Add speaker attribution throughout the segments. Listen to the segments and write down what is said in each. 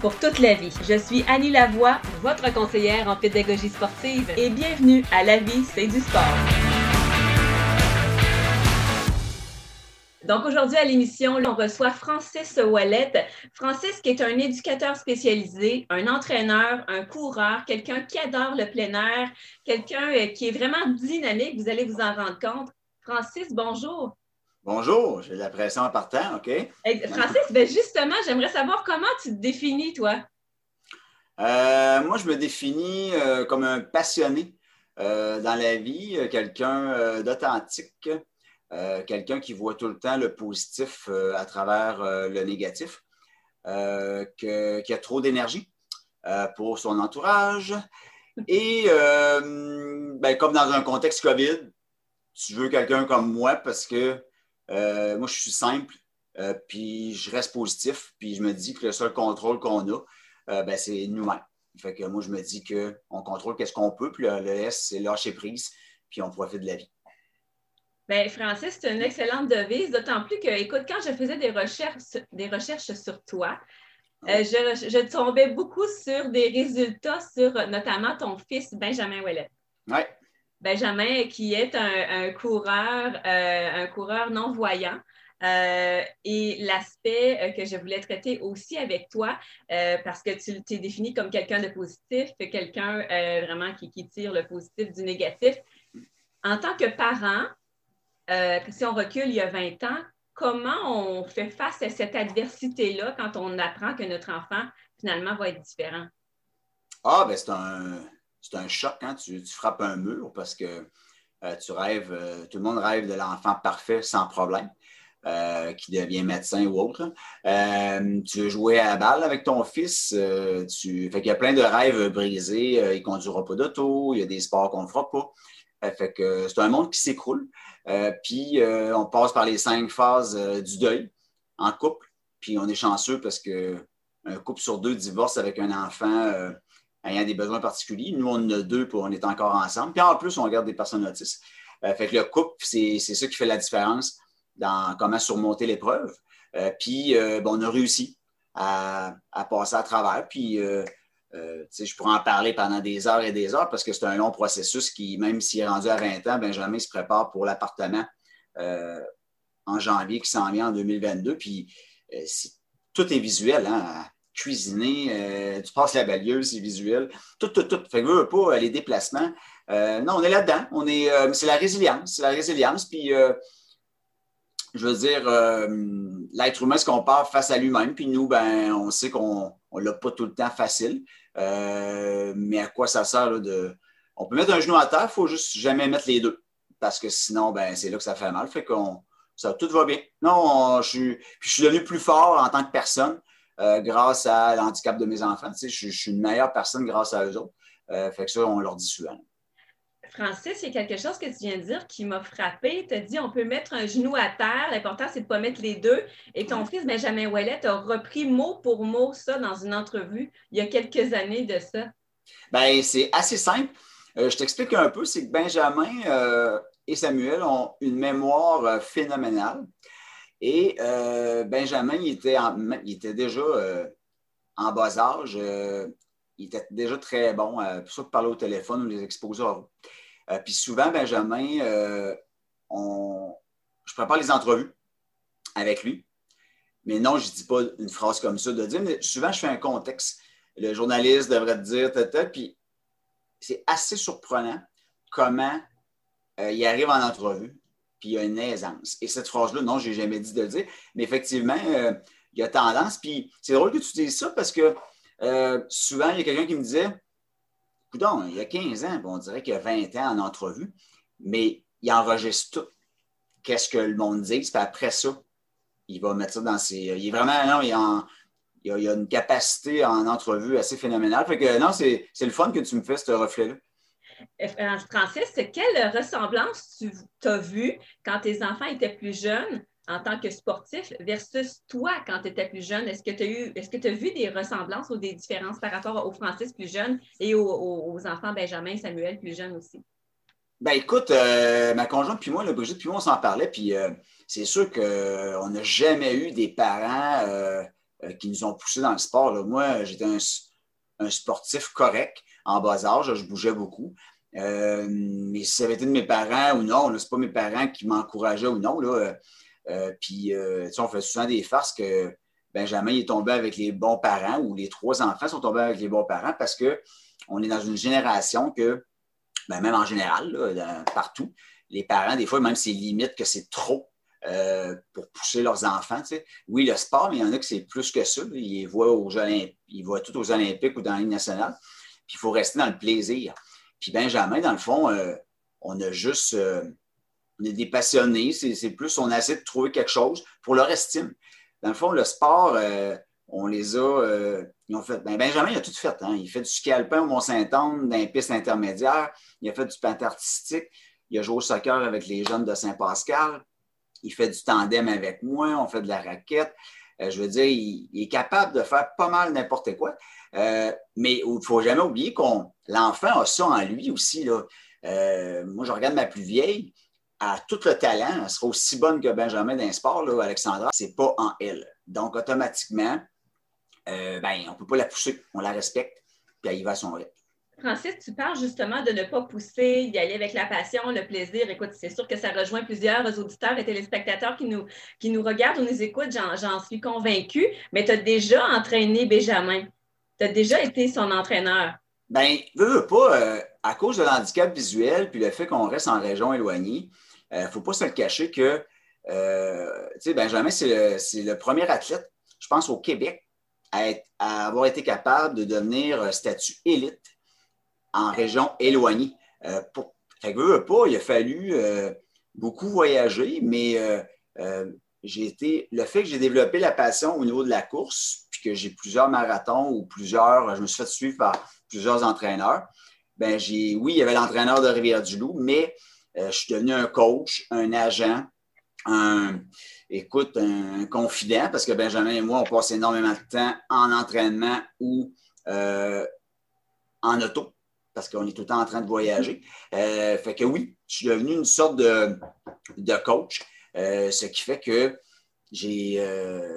Speaker 1: pour toute la vie. Je suis Annie Lavoie, votre conseillère en pédagogie sportive et bienvenue à La vie, c'est du sport. Donc aujourd'hui à l'émission, on reçoit Francis Wallet. Francis qui est un éducateur spécialisé, un entraîneur, un coureur, quelqu'un qui adore le plein air, quelqu'un euh, qui est vraiment dynamique, vous allez vous en rendre compte. Francis, bonjour.
Speaker 2: Bonjour, j'ai la pression en partant, OK?
Speaker 1: Francis, ben justement, j'aimerais savoir comment tu te définis, toi?
Speaker 2: Euh, moi, je me définis euh, comme un passionné euh, dans la vie, quelqu'un d'authentique, quelqu'un qui voit tout le temps le positif à travers le négatif, qui a trop d'énergie pour son entourage. Et ben, comme dans un contexte COVID, tu veux quelqu'un comme moi parce que euh, moi, je suis simple, euh, puis je reste positif, puis je me dis que le seul contrôle qu'on a, euh, ben, c'est nous-mêmes. Fait que moi, je me dis qu'on contrôle qu'est-ce qu'on peut, puis le, reste, c'est lâcher prise, puis on profite de la vie.
Speaker 1: Bien, Francis, c'est une excellente devise, d'autant plus que, écoute, quand je faisais des recherches, des recherches sur toi, je, tombais beaucoup sur des résultats sur notamment ton fils Benjamin Ouellet.
Speaker 2: Oui.
Speaker 1: Benjamin, qui est un, coureur, euh, un coureur non-voyant. Euh, et l'aspect euh, que je voulais traiter aussi avec toi, parce que tu t'es défini comme quelqu'un de positif, quelqu'un vraiment qui, tire le positif du négatif. En tant que parent, si on recule il y a 20 ans, comment on fait face à cette adversité-là quand on apprend que notre enfant, finalement, va être différent?
Speaker 2: Ah, ben c'est un c'est un choc quand tu, frappes un mur parce que euh, tu rêves, euh, tout le monde rêve de l'enfant parfait sans problème. Euh, qui devient médecin ou autre. tu veux jouer à la balle avec ton fils. tu... Fait qu'il y a plein de rêves brisés. il ne conduira pas d'auto. Il y a des sports qu'on ne fera pas. fait que c'est un monde qui s'écroule. puis on passe par les cinq phases du deuil en couple. Puis on est chanceux parce qu'un couple sur deux divorce avec un enfant ayant des besoins particuliers. Nous, on en a deux pour on est encore ensemble. Puis en plus, on regarde des personnes autistes. Euh, fait que le couple, c'est ça qui fait la différence dans comment surmonter l'épreuve. Euh, puis euh, on a réussi à, passer à travers. Puis je pourrais en parler pendant des heures et des heures parce que c'est un long processus qui, même s'il est rendu à 20 ans, Benjamin se prépare pour l'appartement en janvier qui s'en vient en 2022. Puis tout est visuel. Hein? Cuisiner, euh, tu passes la balieuse, c'est visuel, tout, tout, tout. Fait que veux pas les déplacements. Euh, non, on est là-dedans. On est, euh, c'est la résilience, c'est la résilience. Puis, je veux dire, l'être humain se compare face à lui-même. Puis nous, ben, on sait qu'on ne l'a pas tout le temps facile. mais à quoi ça sert de. On peut mettre un genou à terre, il faut juste jamais mettre les deux. Parce que sinon, ben, c'est là que ça fait mal. Fait qu'on ça, tout va bien. Non, je, je suis devenu plus fort en tant que personne. Euh, grâce à l'handicap de mes enfants. Tu sais, je, suis une meilleure personne grâce à eux autres. Euh, fait que ça, on leur dit souvent.
Speaker 1: Francis, il y a quelque chose que tu viens de dire qui m'a frappé. Tu as dit on peut mettre un genou à terre. L'important, c'est de ne pas mettre les deux. Et ton fils, Benjamin Ouellet, a repris mot pour mot ça dans une entrevue il y a quelques années de ça.
Speaker 2: Bien, c'est assez simple. Euh, je t'explique un peu. C'est que Benjamin et Samuel ont une mémoire phénoménale. Et euh, Benjamin, il était, déjà euh, en bas âge. Euh, il était déjà très bon, pour ça parler au téléphone ou les exposer puis souvent, Benjamin, je prépare les entrevues avec lui. Mais non, je ne dis pas une phrase comme ça de dire, mais souvent, je fais un contexte. Le journaliste devrait te dire, tata, puis c'est assez surprenant comment il arrive en entrevue puis il y a une aisance. Et cette phrase-là, non, je n'ai jamais dit de le dire, mais effectivement, euh, il y a tendance. Puis c'est drôle que tu dises ça parce que euh, souvent, il y a quelqu'un qui me disait Coudon, il y a 15 ans, on dirait qu'il y a 20 ans en entrevue, mais il enregistre tout. Qu'est-ce que le monde dit? Puis après ça, il va mettre ça dans ses. Il est vraiment, non, il en. il y, a, une capacité en entrevue assez phénoménale. Fait que non, c'est le fun que tu me fais ce reflet-là.
Speaker 1: Euh, Francis, quelle ressemblance tu as vu quand tes enfants étaient plus jeunes en tant que sportif versus toi quand tu étais plus jeune? Est-ce que tu as as vu des ressemblances ou des différences par rapport aux Francis plus jeunes et aux, enfants Benjamin et Samuel plus jeunes aussi?
Speaker 2: Ben écoute, euh, ma conjointe puis moi, le Brigitte puis moi, on s'en parlait, puis euh, c'est sûr qu'on n'a jamais eu des parents qui nous ont poussés dans le sport. Moi, j'étais un, sportif correct en bas âge, je bougeais beaucoup. Euh, mais si ça avait été de mes parents ou non, ce n'est pas mes parents qui m'encourageaient ou non. Là, euh, euh, puis, on fait souvent des farces que Benjamin est tombé avec les bons parents ou les trois enfants sont tombés avec les bons parents parce qu'on est dans une génération que, ben, même en général, partout, les parents, des fois, même c'est limite que c'est trop pour pousser leurs enfants. Oui, le sport, mais il y en a que c'est plus que ça. Ils voient, aux ils voient tout aux Olympiques ou dans la Ligue nationale. Puis il faut rester dans le plaisir. Puis Benjamin, dans le fond, euh, on a juste. Euh, on est des passionnés. C'est plus, on essaie de trouver quelque chose pour leur estime. Dans le fond, le sport, euh, on les a. ils ont fait. Ben, Benjamin, il a tout fait. Hein. Il fait du ski au Mont-Saint-Anne, dans les pistes intermédiaires. Il a fait du peintre artistique. Il a joué au soccer avec les jeunes de Saint-Pascal. Il fait du tandem avec moi. On fait de la raquette. Je veux dire, il, est capable de faire pas mal n'importe quoi. Euh, mais il ne faut jamais oublier qu'on l'enfant a ça en lui aussi. Là. Euh, moi, je regarde ma plus vieille, a tout le talent, elle sera aussi bonne que Benjamin d'un sport, là, Alexandra, c'est pas en elle. Donc, automatiquement, euh, ben, on ne peut pas la pousser, on la respecte, puis elle y va à son rythme.
Speaker 1: Francis, tu parles justement de ne pas pousser, d'y aller avec la passion, le plaisir. Écoute, c'est sûr que ça rejoint plusieurs auditeurs et téléspectateurs qui nous, qui nous regardent ou nous écoutent, j'en suis convaincue, mais tu as déjà entraîné Benjamin. Tu as déjà été son entraîneur.
Speaker 2: Bien, veux, pas, euh, à cause de l'handicap visuel puis le fait qu'on reste en région éloignée, il euh, ne faut pas se le cacher que, euh, Benjamin, c'est le, premier athlète, je pense, au Québec à, avoir été capable de devenir statut élite en région éloignée. pour, fait que, pas, il a fallu beaucoup voyager, mais j'ai été, le fait que j'ai développé la passion au niveau de la course, que j'ai plusieurs marathons ou plusieurs, je me suis fait suivre par plusieurs entraîneurs, ben j'ai, oui, il y avait l'entraîneur de Rivière-du-Loup, mais euh, je suis devenu un coach, un agent, un, écoute, un confident, parce que Benjamin et moi, on passe énormément de temps en entraînement ou euh, en auto, parce qu'on est tout le temps en train de voyager. Euh, fait que oui, je suis devenu une sorte de, de coach, ce qui fait que j'ai,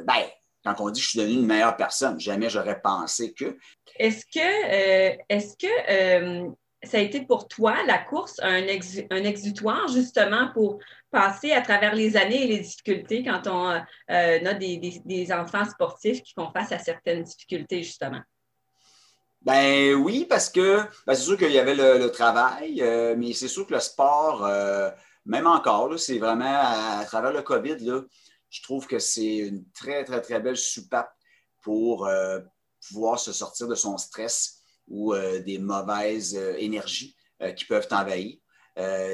Speaker 2: ben, quand on dit que je suis devenu une meilleure personne, jamais j'aurais pensé que.
Speaker 1: Est-ce que, euh, est-ce que euh, ça a été pour toi, la course, un, un, exutoire justement pour passer à travers les années et les difficultés quand on euh, a des, enfants sportifs qui font face à certaines difficultés, justement?
Speaker 2: Ben oui, parce que ben, c'est sûr qu'il y avait le, travail, mais c'est sûr que le sport, même encore, c'est vraiment à, travers le COVID, je trouve que c'est une très, très, très belle soupape pour euh, pouvoir se sortir de son stress ou euh, des mauvaises euh, énergies qui peuvent t'envahir.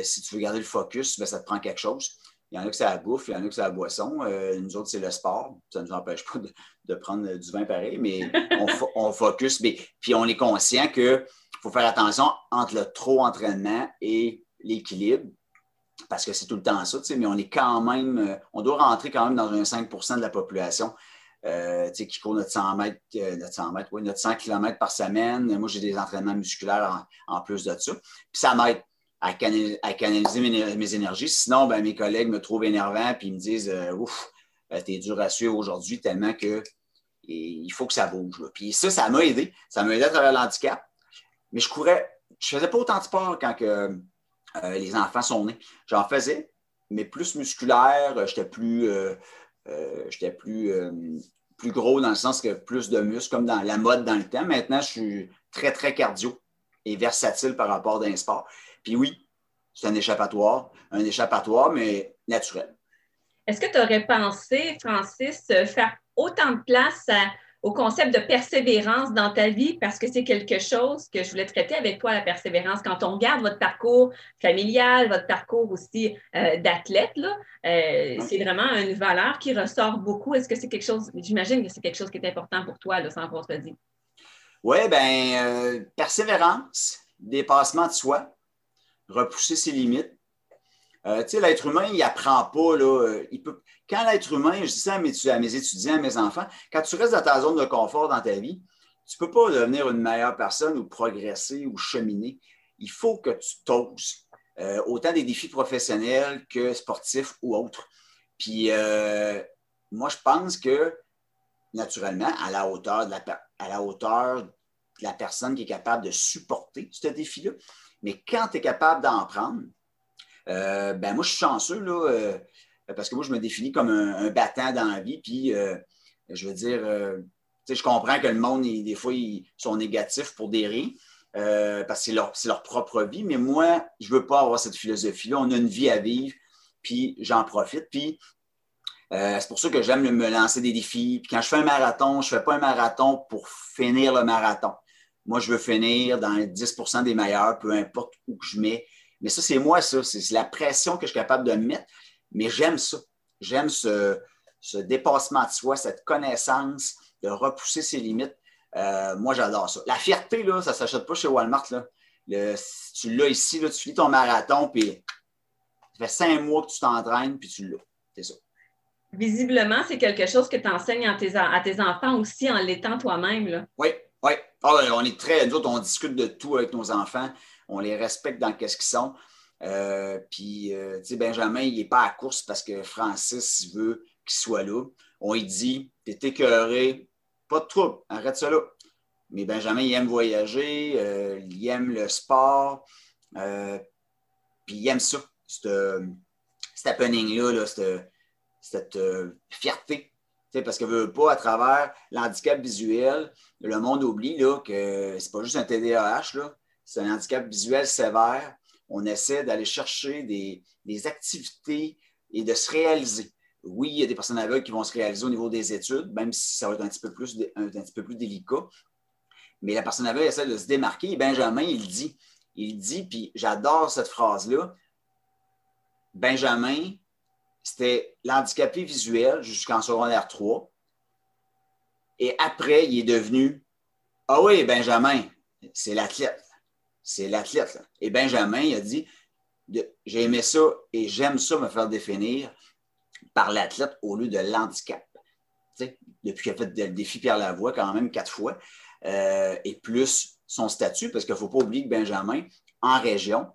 Speaker 2: si tu veux garder le focus, ben, ça te prend quelque chose. Il y en a que c'est la bouffe, il y en a que c'est la boisson. nous autres, c'est le sport. Ça ne nous empêche pas de, prendre du vin pareil, mais on, on, focus. Mais, puis on est conscient qu'il faut faire attention entre le trop entraînement et l'équilibre parce que c'est tout le temps ça, mais on est quand même, euh, on doit rentrer quand même dans un 5% de la population euh, qui court notre 100 mètres, euh, notre 100 mètres, notre 100 km par semaine. Moi, j'ai des entraînements musculaires en, plus de ça. Puis ça m'aide à, canaliser mes, énergies. Sinon, ben, mes collègues me trouvent énervant puis ils me disent Ouf, t'es dur à suivre aujourd'hui tellement que il faut que ça bouge. Puis ça, ça m'a aidé. Ça m'a aidé à travers l'handicap. Mais je courais, je faisais pas autant de sport quand que euh, les enfants sont nés. J'en faisais, mais plus musculaire, euh, j'étais plus, euh, j'étais plus, plus gros dans le sens que plus de muscles, comme dans la mode dans le temps. Maintenant, je suis très, très cardio et versatile par rapport à un sport. Puis oui, c'est un échappatoire, un échappatoire, mais naturel.
Speaker 1: Est-ce que tu aurais pensé, Francis, faire autant de place au concept de persévérance dans ta vie parce que c'est quelque chose que je voulais traiter avec toi, la persévérance? Quand on regarde votre parcours familial, votre parcours aussi euh, d'athlète, euh, c'est vraiment une valeur qui ressort beaucoup. Est-ce que c'est quelque chose, j'imagine que c'est quelque chose qui est important pour toi, là, sans qu'on se le dise.
Speaker 2: Oui, bien, persévérance, dépassement de soi, repousser ses limites. tu sais, l'être humain, il n'apprend pas, là, il peut, quand l'être humain, je dis ça à mes, étudiants, à mes enfants, quand tu restes dans ta zone de confort dans ta vie, tu ne peux pas devenir une meilleure personne ou progresser ou cheminer. Il faut que tu t'oses, euh, autant des défis professionnels que sportifs ou autres. Puis euh, moi, je pense que naturellement, à la hauteur de la, à la hauteur de la personne qui est capable de supporter ce défi-là, mais quand tu es capable d'en prendre, euh, ben moi, je suis chanceux. Là, euh, parce que moi, je me définis comme un, battant dans la vie. Puis, euh, je veux dire, je comprends que le monde, des fois, ils sont négatifs pour des riz, parce que c'est leur, propre vie. Mais moi, je ne veux pas avoir cette philosophie-là. On a une vie à vivre, puis j'en profite. Puis, c'est pour ça que j'aime me lancer des défis. Puis quand je fais un marathon, je ne fais pas un marathon pour finir le marathon. Moi, je veux finir dans les 10% des meilleurs, peu importe où je mets. Mais ça, c'est moi, ça. C'est la pression que je suis capable de mettre. Mais j'aime ça. J'aime ce, dépassement de soi, cette connaissance de repousser ses limites. Euh, moi, j'adore ça. La fierté, là, ça ne s'achète pas chez Walmart. Là. tu l'as ici, là, tu finis ton marathon, puis ça fait cinq mois que tu t'entraînes, puis tu l'as. C'est ça.
Speaker 1: Visiblement, c'est quelque chose que tu enseignes à tes, à tes, enfants aussi en l'étant toi-même.
Speaker 2: Oui, oui. Ah, on est très, nous on discute de tout avec nos enfants. On les respecte dans qu'est-ce qu'ils sont. Euh, puis, euh, tu sais, Benjamin, il n'est pas à course parce que Francis veut qu'il soit là. On lui dit T'es écœuré, pas de trouble, arrête ça là. Mais Benjamin, il aime voyager, euh, il aime le sport, puis il aime ça, cet happening-là, cette, fierté. Parce que veut pas, à travers l'handicap visuel, le monde oublie là, que c'est pas juste un TDAH, c'est un handicap visuel sévère on essaie d'aller chercher des, activités et de se réaliser. Oui, il y a des personnes aveugles qui vont se réaliser au niveau des études, même si ça va être un petit peu plus, délicat. Mais la personne aveugle essaie de se démarquer. Benjamin, il dit, il dit, puis j'adore cette phrase-là. Benjamin, c'était l'handicapé visuel jusqu'en secondaire 3. Et après, il est devenu Ah oui, Benjamin, c'est l'athlète c'est l'athlète. Et Benjamin, il a dit J'ai aimé ça et j'aime ça me faire définir par l'athlète au lieu de l'handicap. depuis qu'il a fait le défi Pierre Lavoie, quand même quatre fois, euh, et plus son statut, parce qu'il ne faut pas oublier que Benjamin, en région,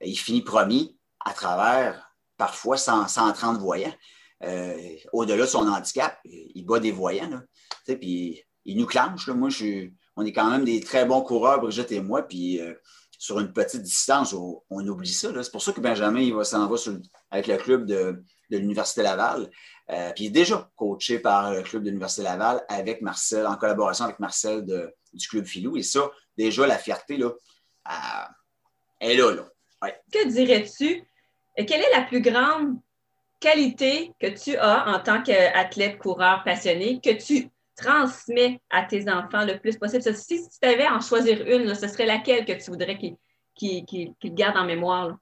Speaker 2: il finit premier à travers parfois 130 voyants. Euh, au-delà de son handicap, il bat des voyants. Puis il nous clenche. Moi, je on est quand même des très bons coureurs, Brigitte et moi, puis euh, sur une petite distance, on, oublie ça. C'est pour ça que Benjamin il s'en va avec le club de, l'Université Laval. Euh, puis il est déjà coaché par le club de l'Université Laval avec Marcel, en collaboration avec Marcel du club Filou. Et ça, déjà, la fierté, là, euh, est là. là.
Speaker 1: Que dirais-tu? Quelle est la plus grande qualité que tu as en tant qu'athlète, coureur passionné, que tu transmets à tes enfants le plus possible? Si tu avais à en choisir une, ce serait laquelle que tu voudrais qu'ils gardent en mémoire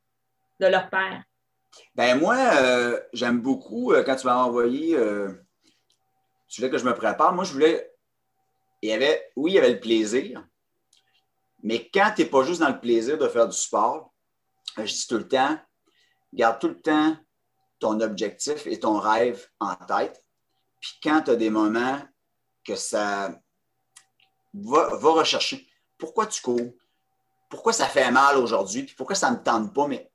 Speaker 1: de leur père?
Speaker 2: Ben moi, euh, j'aime beaucoup euh, quand tu m'as envoyé, euh, tu voulais que je me prépare. Moi, je voulais. Avait, oui, il y avait le plaisir, mais quand tu n'es pas juste dans le plaisir de faire du sport, je dis tout le temps, garde tout le temps ton objectif et ton rêve en tête. Puis quand tu as des moments que ça va, rechercher. Pourquoi tu cours? Pourquoi ça fait mal aujourd'hui? Puis pourquoi ça ne me tente pas? Mais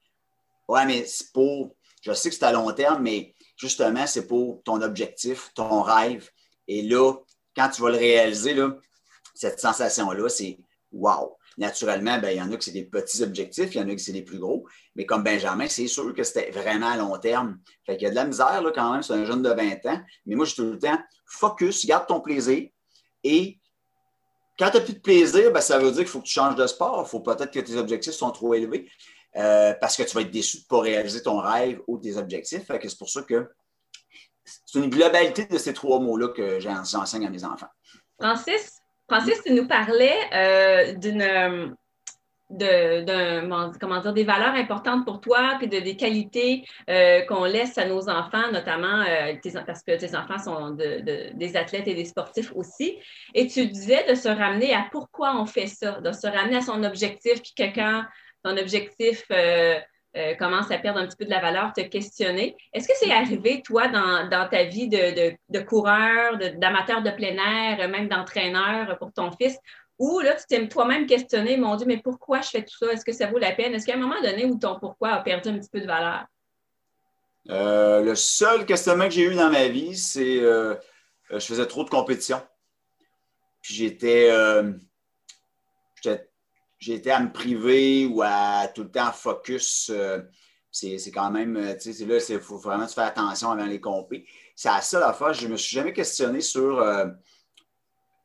Speaker 2: ouais, mais c'est pour. Je sais que c'est à long terme, mais justement, c'est pour ton objectif, ton rêve. Et là, quand tu vas le réaliser, là, cette sensation-là, c'est wow. Naturellement, ben, il y en a que c'est des petits objectifs, il y en a que c'est des plus gros. Mais comme Benjamin, c'est sûr que c'était vraiment à long terme. Fait qu'il y a de la misère là, quand même, c'est un jeune de 20 ans. Mais moi, je suis tout le temps focus, garde ton plaisir. Et quand tu n'as plus de plaisir, ben, ça veut dire qu'il faut que tu changes de sport. Il faut peut-être que tes objectifs sont trop élevés euh, parce que tu vas être déçu de ne pas réaliser ton rêve ou tes objectifs. Fait que c'est pour ça que c'est une globalité de ces trois mots-là que j'enseigne à mes enfants.
Speaker 1: Francis, Francis, tu nous parlais euh, d'une de, comment dire, des valeurs importantes pour toi, puis de, des qualités euh, qu'on laisse à nos enfants, notamment euh, parce que tes enfants sont des athlètes et des sportifs aussi. Et tu disais de se ramener à pourquoi on fait ça, de se ramener à son objectif, puis quelqu'un, ton objectif euh, commence à perdre un petit peu de la valeur, te questionner. Est-ce que c'est arrivé, toi, dans, ta vie de, coureur, d'amateur de plein air, même d'entraîneur pour ton fils, ou là, tu t'aimes toi-même questionner, mon Dieu, mais pourquoi je fais tout ça? Est-ce que ça vaut la peine? Est-ce a un moment donné où ton pourquoi a perdu un petit peu de valeur?
Speaker 2: Euh, le seul questionnement que j'ai eu dans ma vie, c'est euh, je faisais trop de compétition. Puis j'étais euh, j'étais à me priver ou à tout le temps focus. c'est quand même, tu sais, là, il faut vraiment faire attention avant les compés. C'est la fois, je ne me suis jamais questionné sur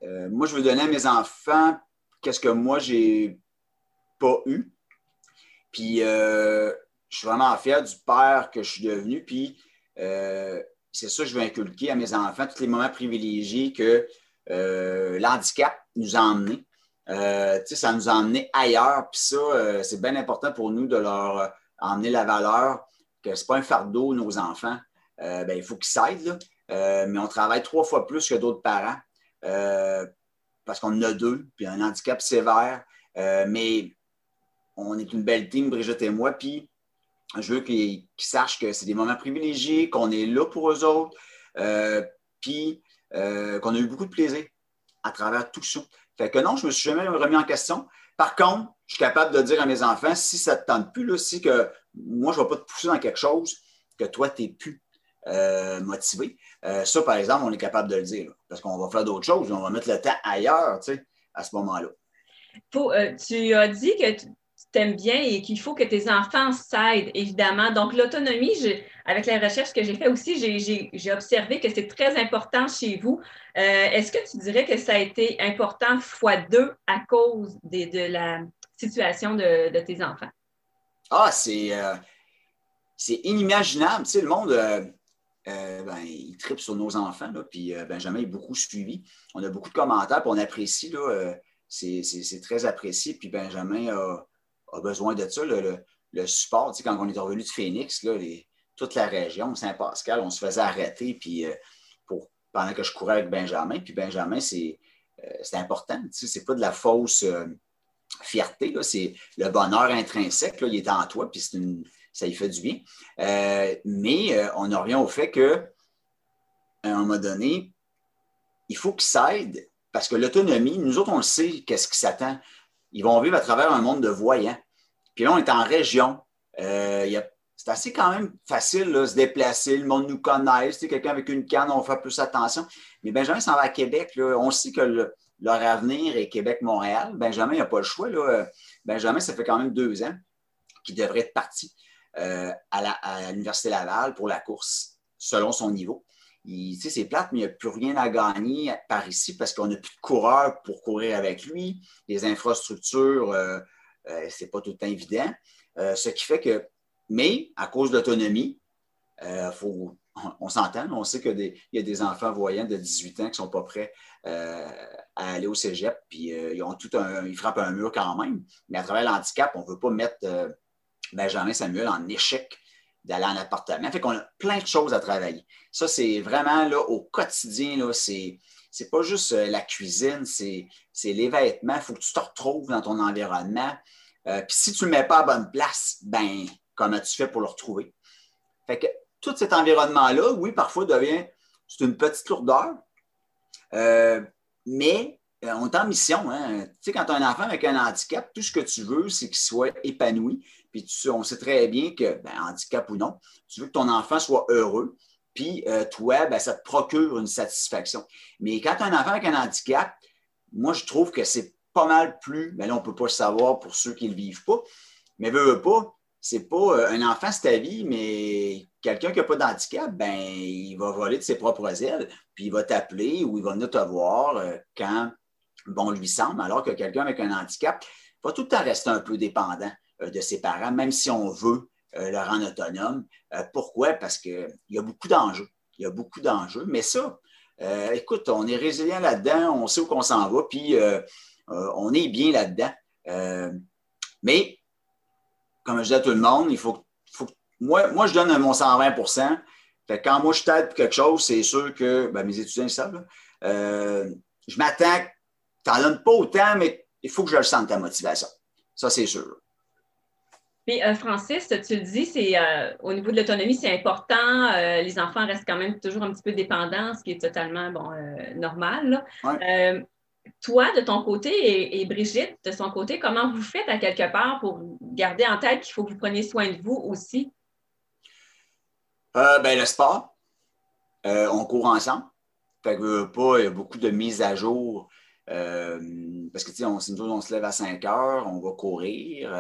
Speaker 2: euh, moi, je veux donner à mes enfants qu'est-ce que moi, j'ai pas eu. Puis, euh, je suis vraiment fier du père que je suis devenu. Puis, euh, c'est ça que je veux inculquer à mes enfants, tous les moments privilégiés que l'handicap nous a emmenés. Ça nous a emmenés ailleurs. Puis ça, c'est bien important pour nous de leur emmener la valeur que ce n'est pas un fardeau, nos enfants. Ben, il faut qu'ils s'aident, mais on travaille trois fois plus que d'autres parents. Euh, parce qu'on en a deux, puis un handicap sévère. Euh, mais on est une belle team, Brigitte et moi, puis je veux qu'ils sachent que c'est des moments privilégiés, qu'on est là pour eux autres, euh, puis qu'on a eu beaucoup de plaisir à travers tout ça. Fait que non, je ne me suis jamais remis en question. Par contre, je suis capable de dire à mes enfants, si ça ne te tente plus, là, si que moi, je ne vais pas te pousser dans quelque chose que toi, tu n'es plus motivé. Euh, ça, par exemple, on est capable de le dire, parce qu'on va faire d'autres choses, on va mettre le temps ailleurs, tu sais, à ce moment-là.
Speaker 1: Euh, tu as dit que tu t'aimes bien et qu'il faut que tes enfants s'aident, évidemment. Donc, l'autonomie, avec la recherche que j'ai faite aussi, j'ai observé que c'est très important chez vous. Euh, est-ce que tu dirais que ça a été important fois deux à cause de la situation de, tes enfants?
Speaker 2: Ah, c'est inimaginable. Tu sais, le monde euh, ben, il tripe sur nos enfants. Là, puis euh, Benjamin est beaucoup suivi. On a beaucoup de commentaires, puis on apprécie. Euh, c'est, très apprécié. Puis Benjamin a, besoin de ça, le, support. Tu sais, quand on est revenu de Phoenix, là, toute la région, Saint-Pascal, on se faisait arrêter puis, pour, pendant que je courais avec Benjamin. Puis Benjamin, c'est, important. Tu sais, c'est pas de la fausse fierté. Là, c'est le bonheur intrinsèque. Il est en toi, puis ça lui fait du bien. Euh, mais euh, on en revient au fait qu'à un moment donné, il faut qu'ils s'aident parce que l'autonomie, nous autres, on le sait, qu'est-ce qui s'attend. Ils vont vivre à travers un monde de voyants. Puis là, on est en région. Euh, c'est assez quand même facile de se déplacer. Le monde nous connaît. Si quelqu'un avec une canne, on fait plus attention. Mais Benjamin s'en va à Québec. On sait que leur avenir est Québec-Montréal. Benjamin n'a pas le choix. Là. Benjamin, ça fait quand même deux ans qu'il devrait être parti. Euh, à l'Université Laval pour la course selon son niveau. C'est plate, mais il n'y a plus rien à gagner par ici parce qu'on n'a plus de coureurs pour courir avec lui. Les infrastructures, euh, euh, ce n'est pas tout le temps évident. ce qui fait que, mais à cause de l'autonomie, faut, on, s'entend, on sait qu'il y a des enfants voyants de 18 ans qui ne sont pas prêts à aller au cégep, puis ils, ont tout un, ils frappent un mur quand même. Mais à travers l'handicap, on ne veut pas mettre Benjamin Samuel en échec d'aller en appartement. Fait qu'on a plein de choses à travailler. Ça, c'est vraiment là, au quotidien, là, c'est, c'est pas juste euh, la cuisine, c'est, les vêtements. Il faut que tu te retrouves dans ton environnement. Euh, puis si tu ne le mets pas à bonne place, ben comment tu fais pour le retrouver? Fait que tout cet environnement-là, oui, parfois devient c'est une petite lourdeur, euh, mais on est en mission. Hein. Tu sais, quand tu as un enfant avec un handicap, tout ce que tu veux, c'est qu'il soit épanoui. Puis on sait très bien que, ben, handicap ou non, tu veux que ton enfant soit heureux. Puis euh, toi, ben, ça te procure une satisfaction. Mais quand tu as un enfant avec un handicap, moi, je trouve que c'est pas mal plus. Ben là, on ne peut pas le savoir pour ceux qui ne le vivent pas. Mais veut, veut pas, c'est pas euh, un enfant, c'est ta vie, mais quelqu'un qui n'a pas d'handicap, ben, il va voler de ses propres ailes, puis il va t'appeler ou il va venir te voir euh, quand bon lui semble, alors que quelqu'un avec un handicap va tout le temps rester un peu dépendant. Euh, de ses parents, même si on veut le rendre autonome. Pourquoi? Parce qu'il y a beaucoup d'enjeux. il y a beaucoup d'enjeux. Mais ça, écoute, on est résilient là-dedans, on sait où qu'on s'en va, puis on est bien là-dedans. mais, comme je dis à tout le monde, il faut, moi, moi, je donne mon 120 fait quand moi, je t'aide pour quelque chose, c'est sûr que ben, mes étudiants savent. je m'attends, tu n'en donnes pas autant, mais il faut que je le sente ta motivation. Ça, c'est sûr.
Speaker 1: Puis, euh, Francis, tu le dis, c'est euh, au niveau de l'autonomie, c'est important. Euh, les enfants restent quand même toujours un petit peu dépendants, ce qui est totalement bon, normal. Toi, de ton côté, et, Brigitte, de son côté, comment vous faites à quelque part pour garder en tête qu'il faut que vous preniez soin de vous aussi?
Speaker 2: ben, le sport. on court ensemble. Fait pas, beaucoup de mises à jour. parce que, tu sais, on, on se lève à 5 heures, on va courir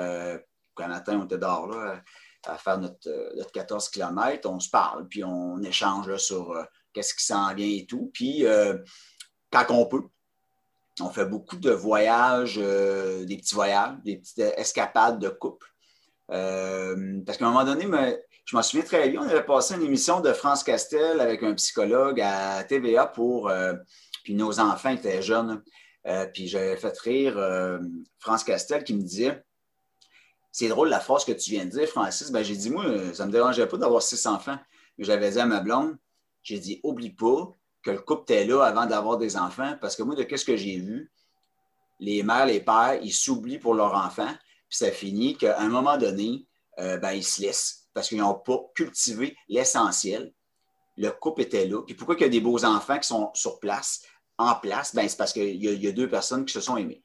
Speaker 2: quand matin, on était dehors là, à faire notre, 14 euh, km, on se parle, puis on échange sur euh, qu'est-ce qui s'en vient et tout. Puis, euh, quand on peut, on fait beaucoup de voyages, des petits voyages, des petites escapades de couple. parce qu'à un moment donné, je m'en souviens très bien, on avait passé une émission de France Castel avec un psychologue à TVA pour. puis nos enfants étaient jeunes. puis j'avais fait rire France Castel qui me disait c'est drôle la phrase que tu viens de dire, Francis. Ben, j'ai dit, moi, ça ne me dérangeait pas d'avoir six enfants. Mais j'avais dit à ma blonde, j'ai dit, oublie pas que le couple était là avant d'avoir des enfants, parce que moi, de qu'est-ce que j'ai vu, les mères, les pères, ils s'oublient pour leurs enfants, puis ça finit qu'à un moment donné, euh, ben, ils se laissent parce qu'ils n'ont pas cultivé l'essentiel. Le couple était là. Puis pourquoi il y a des beaux enfants qui sont sur place, en place? Ben, c'est parce qu'il y, a deux personnes qui se sont aimées.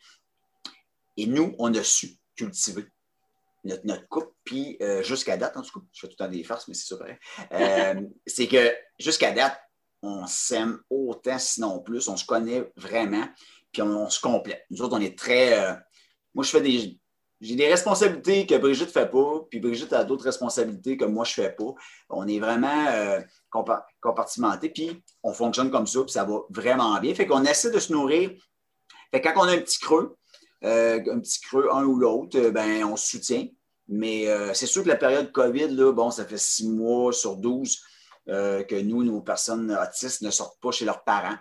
Speaker 2: Et nous, on a su cultiver notre, couple, puis euh, jusqu'à date, en tout cas, je fais tout le temps des farces, mais c'est ça euh, c'est que jusqu'à date, on s'aime autant, sinon plus, on se connaît vraiment, puis on, se complète. Nous autres, on est très. Euh, moi, je fais des. J'ai des responsabilités que Brigitte ne fait pas, puis Brigitte a d'autres responsabilités que moi, je ne fais pas. On est vraiment compartimentés, puis on fonctionne comme ça, puis ça va vraiment bien. Fait qu'on essaie de se nourrir. Fait que quand on a un petit creux, euh, un petit creux, un ou l'autre, euh, ben, on se soutient. Mais euh, c'est sûr que la période COVID, là, bon, ça fait six mois sur douze que nous, nos personnes autistes, ne sortent pas chez leurs parents.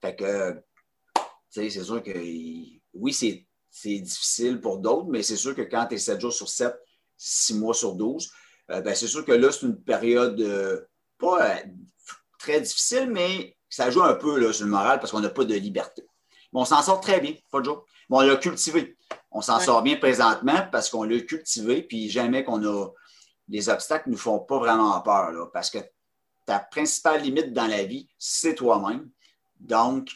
Speaker 2: Fait que, c'est sûr que oui, c'est difficile pour d'autres, mais c'est sûr que quand tu es sept jours sur sept, six mois sur douze, ben, c'est sûr que là, c'est une période pas très difficile, mais ça joue un peu là, sur le moral parce qu'on n'a pas de liberté. Mais on s'en sort très bien, pas de jour on l'a cultivé. On s'en sort bien présentement parce qu'on l'a cultivé, puis jamais qu'on a. Les obstacles ne nous font pas vraiment peur, parce que ta principale limite dans la vie, c'est toi-même. Donc,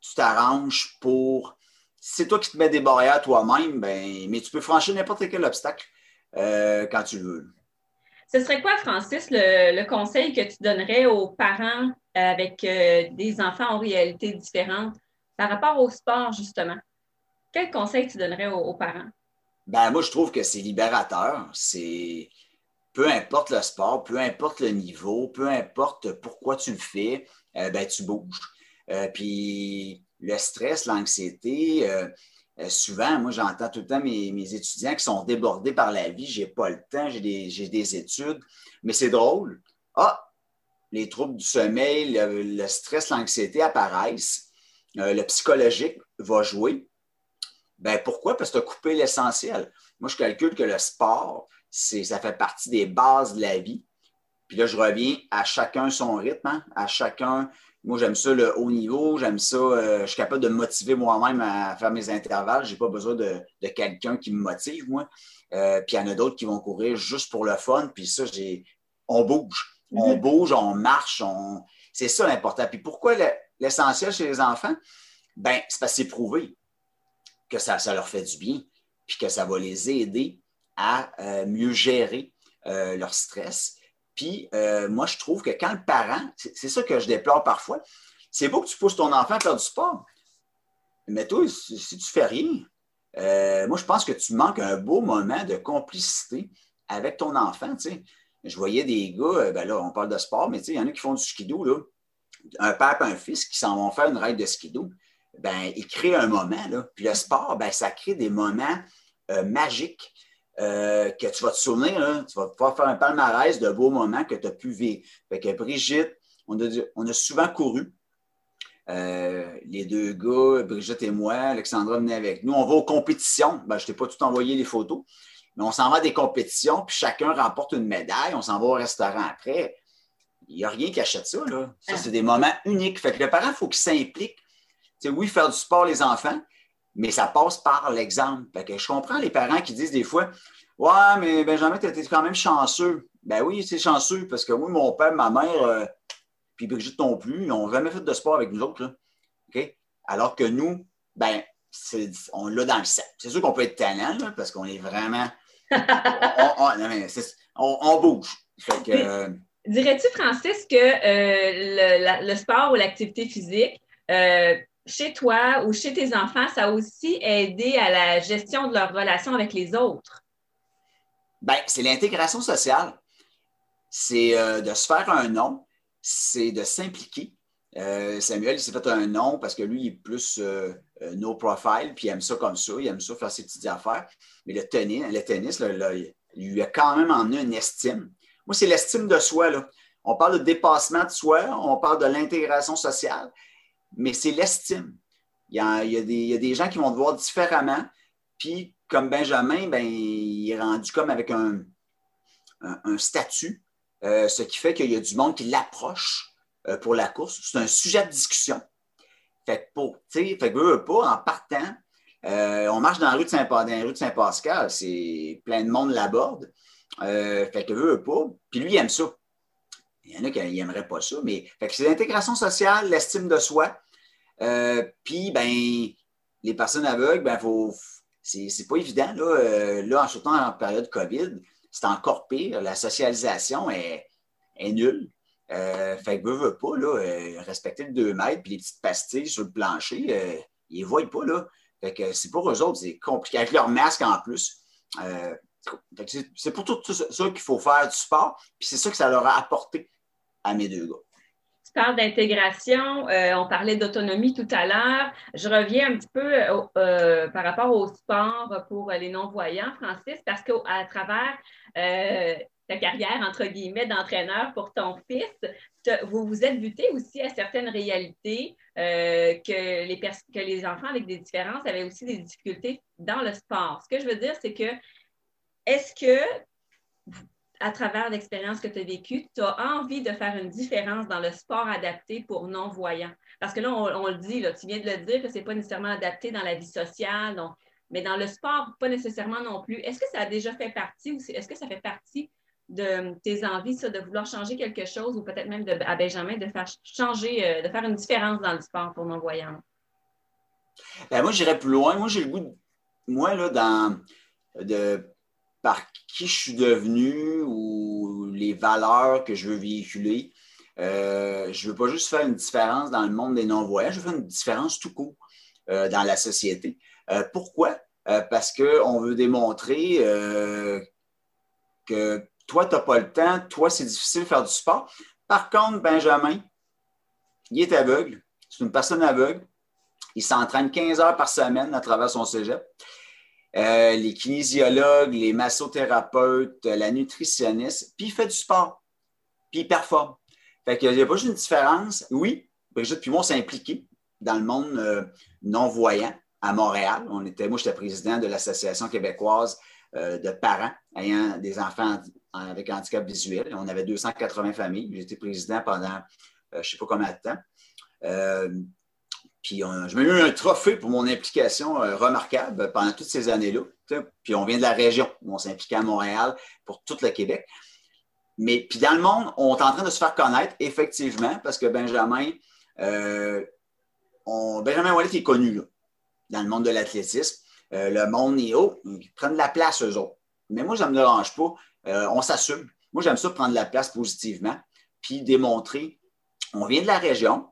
Speaker 2: tu t'arranges pour. c'est toi qui te mets des barrières toi-même, ben, mais tu peux franchir n'importe quel obstacle euh, quand tu le veux.
Speaker 1: Ce serait quoi, Francis, le, conseil que tu donnerais aux parents avec euh, des enfants en réalité différente par rapport au sport, justement? Quel conseil tu donnerais aux, parents?
Speaker 2: Ben, moi, je trouve que c'est libérateur. C'est peu importe le sport, peu importe le niveau, peu importe pourquoi tu le fais, euh, ben, tu bouges. Euh, puis le stress, l'anxiété, euh, souvent, moi, j'entends tout le temps mes, étudiants qui sont débordés par la vie. J'ai pas le temps, j'ai des, des, études. Mais c'est drôle. Ah, les troubles du sommeil, le, le stress, l'anxiété apparaissent. le psychologique va jouer. Ben pourquoi? Parce que tu as coupé l'essentiel. Moi, je calcule que le sport, ça fait partie des bases de la vie. Puis là, je reviens à chacun son rythme, hein. à chacun. Moi, j'aime ça le haut niveau, j'aime ça. Euh, je suis capable de me motiver moi-même à faire mes intervalles. Je n'ai pas besoin de, quelqu'un qui me motive, moi. Euh, puis il y en a d'autres qui vont courir juste pour le fun. Puis ça, j'ai, on bouge. On mhm. bouge, on marche. On... C'est ça l'important. Puis pourquoi l'essentiel chez les enfants? Ben, c'est parce que c'est prouvé que ça, leur fait du bien, puis que ça va les aider à euh, mieux gérer euh, leur stress. Puis euh, moi, je trouve que quand le parent, c'est ça que je déplore parfois, c'est beau que tu pousses ton enfant à faire du sport, mais toi, si, tu fais rien, moi, je pense que tu manques un beau moment de complicité avec ton enfant. Je voyais des gars, ben là, on parle de sport, mais il y en a qui font du skido, là, un père et un fils qui s'en vont faire une règle de skido ben, il crée un moment. Là. Puis le sport, ben, ça crée des moments magiques euh, que tu vas te souvenir. tu vas pouvoir faire un palmarès de beaux moments que tu as pu vivre. Fait que Brigitte, on a, souvent couru. Euh, les deux gars, Brigitte et moi, Alexandra venait avec nous. On va aux compétitions. Ben, je ne t'ai pas tout envoyé les photos, mais on s'en va à des compétitions, puis chacun remporte une médaille. On s'en va au restaurant après. Il n'y a rien qui achète ça. Là. Ça, c'est des moments uniques. Fait que le parent, il faut qu'il s'implique. oui, faire du sport, les enfants, mais ça passe par l'exemple. je comprends les parents qui disent des fois Ouais, mais Benjamin, tu étais quand même chanceux. Ben oui, c'est chanceux parce que moi, mon père, ma mère, euh, puis Brigitte non plus, ils n'ont jamais fait de sport avec nous autres. Alors que nous, ben, on l'a dans le set. C'est sûr qu'on peut être talent parce qu'on est vraiment. on, bouge.
Speaker 1: Euh, dirais-tu, Francis, que euh, le, sport ou l'activité physique, chez toi ou chez tes enfants, ça a aussi aidé à la gestion de leur relation avec les autres?
Speaker 2: Bien, c'est l'intégration sociale. C'est euh, de se faire un nom, c'est de s'impliquer. Euh, Samuel, il s'est fait un nom parce que lui, il est plus euh, no profile, puis il aime ça comme ça, il aime ça faire ses petites affaires. Mais le tennis, le tennis il lui a quand même emmené une estime. Moi, c'est l'estime de soi. On parle de dépassement de soi, on parle de l'intégration sociale mais c'est l'estime. Il y, a, des, gens qui vont te voir différemment, puis comme Benjamin, ben, il est rendu comme avec un, statut, euh, ce qui fait qu'il y a du monde qui l'approche euh, pour la course. C'est un sujet de discussion. Fait que pour, fait que pas, en partant, euh, on marche dans la rue de Saint-Pascal, c'est plein de monde l'aborde. fait que veut pas. Puis lui, il aime ça. Il y en a qui n'aimeraient pas ça, mais c'est l'intégration sociale, l'estime de soi. Euh, puis, ben, les personnes aveugles, ben, faut, c'est pas évident. Là, euh, là, en surtout en période COVID, c'est encore pire. La socialisation est, nulle. Euh, fait que pas, là, respecter le 2 mètres puis les petites pastilles sur le plancher, ils ne voient pas. Là. C'est pour eux autres, c'est compliqué. Avec leur masque en plus. c'est pour tout ça qu'il faut faire du sport. Puis c'est ça que ça leur a apporté à mes deux.
Speaker 1: Tu parles d'intégration, euh, on parlait d'autonomie tout à l'heure. Je reviens un petit peu euh, euh, par rapport au sport pour les non-voyants, Francis, parce qu'à travers ta carrière, entre guillemets, d'entraîneur pour ton fils, vous vous êtes buté aussi à certaines réalités que, les que les enfants avec des différences avaient aussi des difficultés dans le sport. Ce que je veux dire, c'est que est-ce que à travers l'expérience que tu as vécue, tu as envie de faire une différence dans le sport adapté pour non-voyants? Parce que là, on, le dit, tu viens de le dire que ce n'est pas nécessairement adapté dans la vie sociale, mais dans le sport, pas nécessairement non plus. Est-ce que ça a déjà fait partie ou est-ce que ça fait partie de tes envies, ça, de vouloir changer quelque chose ou peut-être même de, à Benjamin de faire changer, euh, de faire une différence dans le sport pour non-voyants?
Speaker 2: Ben, moi, j'irais plus loin. Moi, j'ai le goût, de, moi, là, dans, de par qui je suis devenu ou les valeurs que je veux véhiculer. Euh, je ne veux pas juste faire une différence dans le monde des non-voyants, je veux faire une différence tout court euh, dans la société. Euh, pourquoi? parce qu'on veut démontrer que toi, tu n'as pas le temps, toi, c'est difficile de faire du sport. Par contre, Benjamin, il est aveugle, c'est une personne aveugle. Il s'entraîne 15 heures par semaine à travers son cégep. Euh, les kinésiologues, les massothérapeutes, la nutritionniste, puis il fait du sport, puis il performe. Fait qu'il n'y a pas juste une différence. Oui, Brigitte puis moi, on s'est impliqués dans le monde euh, non-voyant à Montréal. On était, moi, j'étais président de l'Association québécoise euh, de parents ayant des enfants avec handicap visuel. On avait 280 familles. J'étais président pendant je ne sais pas combien de temps. Puis euh, je m'ai eu un trophée pour mon implication euh, remarquable pendant toutes ces années-là. Puis on vient de la région, on s'impliquait à Montréal pour tout le Québec. Mais puis dans le monde, on est en train de se faire connaître, effectivement, parce que Benjamin, euh, Benjamin Wallet est connu dans le monde de l'athlétisme. le monde est haut, ils prennent de la place, eux autres. Mais moi, ça ne me dérange pas. on s'assume. Moi, j'aime ça prendre de la place positivement, puis démontrer, on vient de la région,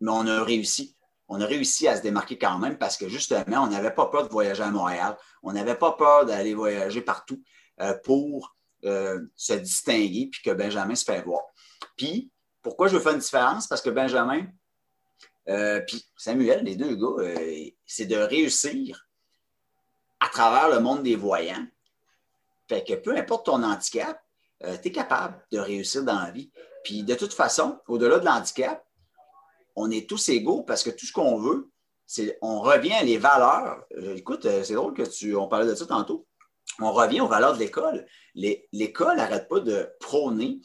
Speaker 2: mais on a réussi on a réussi à se démarquer quand même parce que justement, on n'avait pas peur de voyager à Montréal. On n'avait pas peur d'aller voyager partout euh, pour euh, se distinguer puis que Benjamin se fait voir. Puis, pourquoi je veux faire une différence? Parce que Benjamin, euh, puis Samuel, les deux gars, c'est de réussir à travers le monde des voyants. Fait que peu importe ton handicap, tu es capable de réussir dans la vie. Puis de toute façon, au-delà de l'handicap, on est tous égaux parce que tout ce qu'on veut, c'est on revient à les valeurs. écoute, c'est drôle que tu, on parlait de ça tantôt. On revient aux valeurs de l'école. L'école n'arrête pas de prôner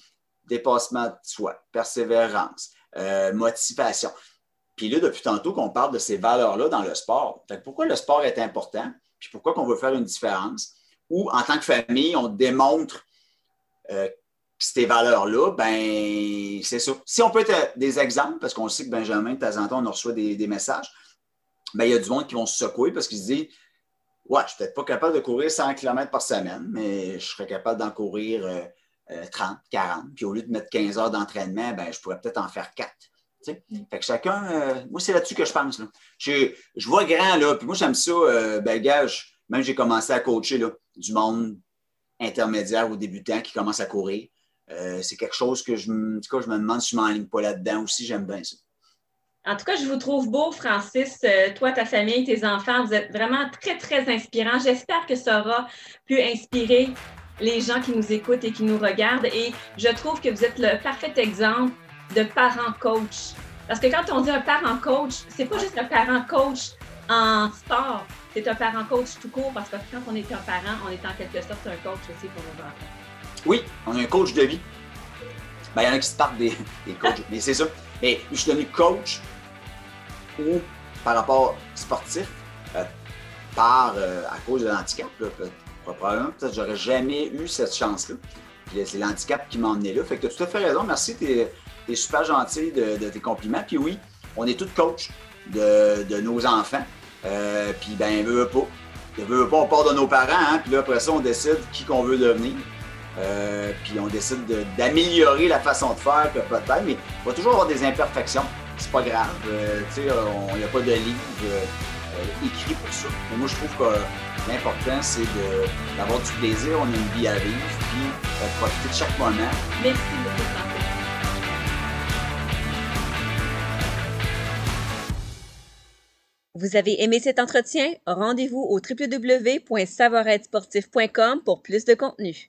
Speaker 2: dépassement de soi, persévérance, motivation. Puis là, depuis tantôt qu'on parle de ces valeurs-là dans le sport. pourquoi le sport est important? Puis pourquoi qu'on veut faire une différence? Ou en tant que famille, on démontre euh, ces valeurs-là, ben c'est ça. Si on peut être des exemples, parce qu'on sait que Benjamin, de temps en temps, on reçoit des, messages, ben, il y a du monde qui vont se secouer parce qu'ils se disent Ouais, je ne suis peut-être pas capable de courir 100 km par semaine, mais je serais capable d'en courir 30, euh, 40. Euh, Puis au lieu de mettre 15 heures d'entraînement, ben, je pourrais peut-être en faire 4. Mm. Fait que chacun, euh, moi, c'est là-dessus que je pense. Je, vois grand, là, puis moi, j'aime ça, euh, ben, gage, même j'ai commencé à coacher là, du monde intermédiaire ou débutant qui commence à courir. Euh, c'est quelque chose que je, je me demande si je m'enligne pas là-dedans aussi. J'aime bien ça.
Speaker 1: En tout cas, je vous trouve beau, Francis. toi, ta famille, tes enfants, vous êtes vraiment très, très inspirants. J'espère que ça aura pu inspirer les gens qui nous écoutent et qui nous regardent. Et je trouve que vous êtes le parfait exemple de parent coach. Parce que quand on dit un parent coach, c'est pas juste un parent coach en sport, c'est un parent coach tout court parce que quand on est un parent, on est en quelque sorte un coach aussi pour nos enfants.
Speaker 2: Oui, on est un coach de vie. Ben, il y en a qui se partent des, coachs, mais c'est ça. Mais je suis devenu coach ou par rapport sportif euh, par, euh, à cause de l'handicap. Probablement, peut-être j'aurais jamais eu cette chance-là. c'est l'handicap qui m'a emmené là. Fait que tu as tout à fait raison. Merci es super gentil de, tes compliments. Puis oui, on est tous coachs de, nos enfants. Euh, puis ben, veut pas. Veut pas, on part de nos parents, hein, puis là, après ça, on décide qui qu'on veut devenir. Euh, puis on décide d'améliorer la façon de faire, peut-être, mais il va toujours avoir des imperfections. C'est pas grave. Euh, tu sais, il n'y a pas de livre écrit pour ça. Mais moi, je trouve que l'important, c'est d'avoir du plaisir. On a une vie à vivre, puis profiter de chaque moment.
Speaker 1: Merci beaucoup, Vous avez aimé cet entretien? Rendez-vous au www.savoirettesportif.com pour plus de contenu.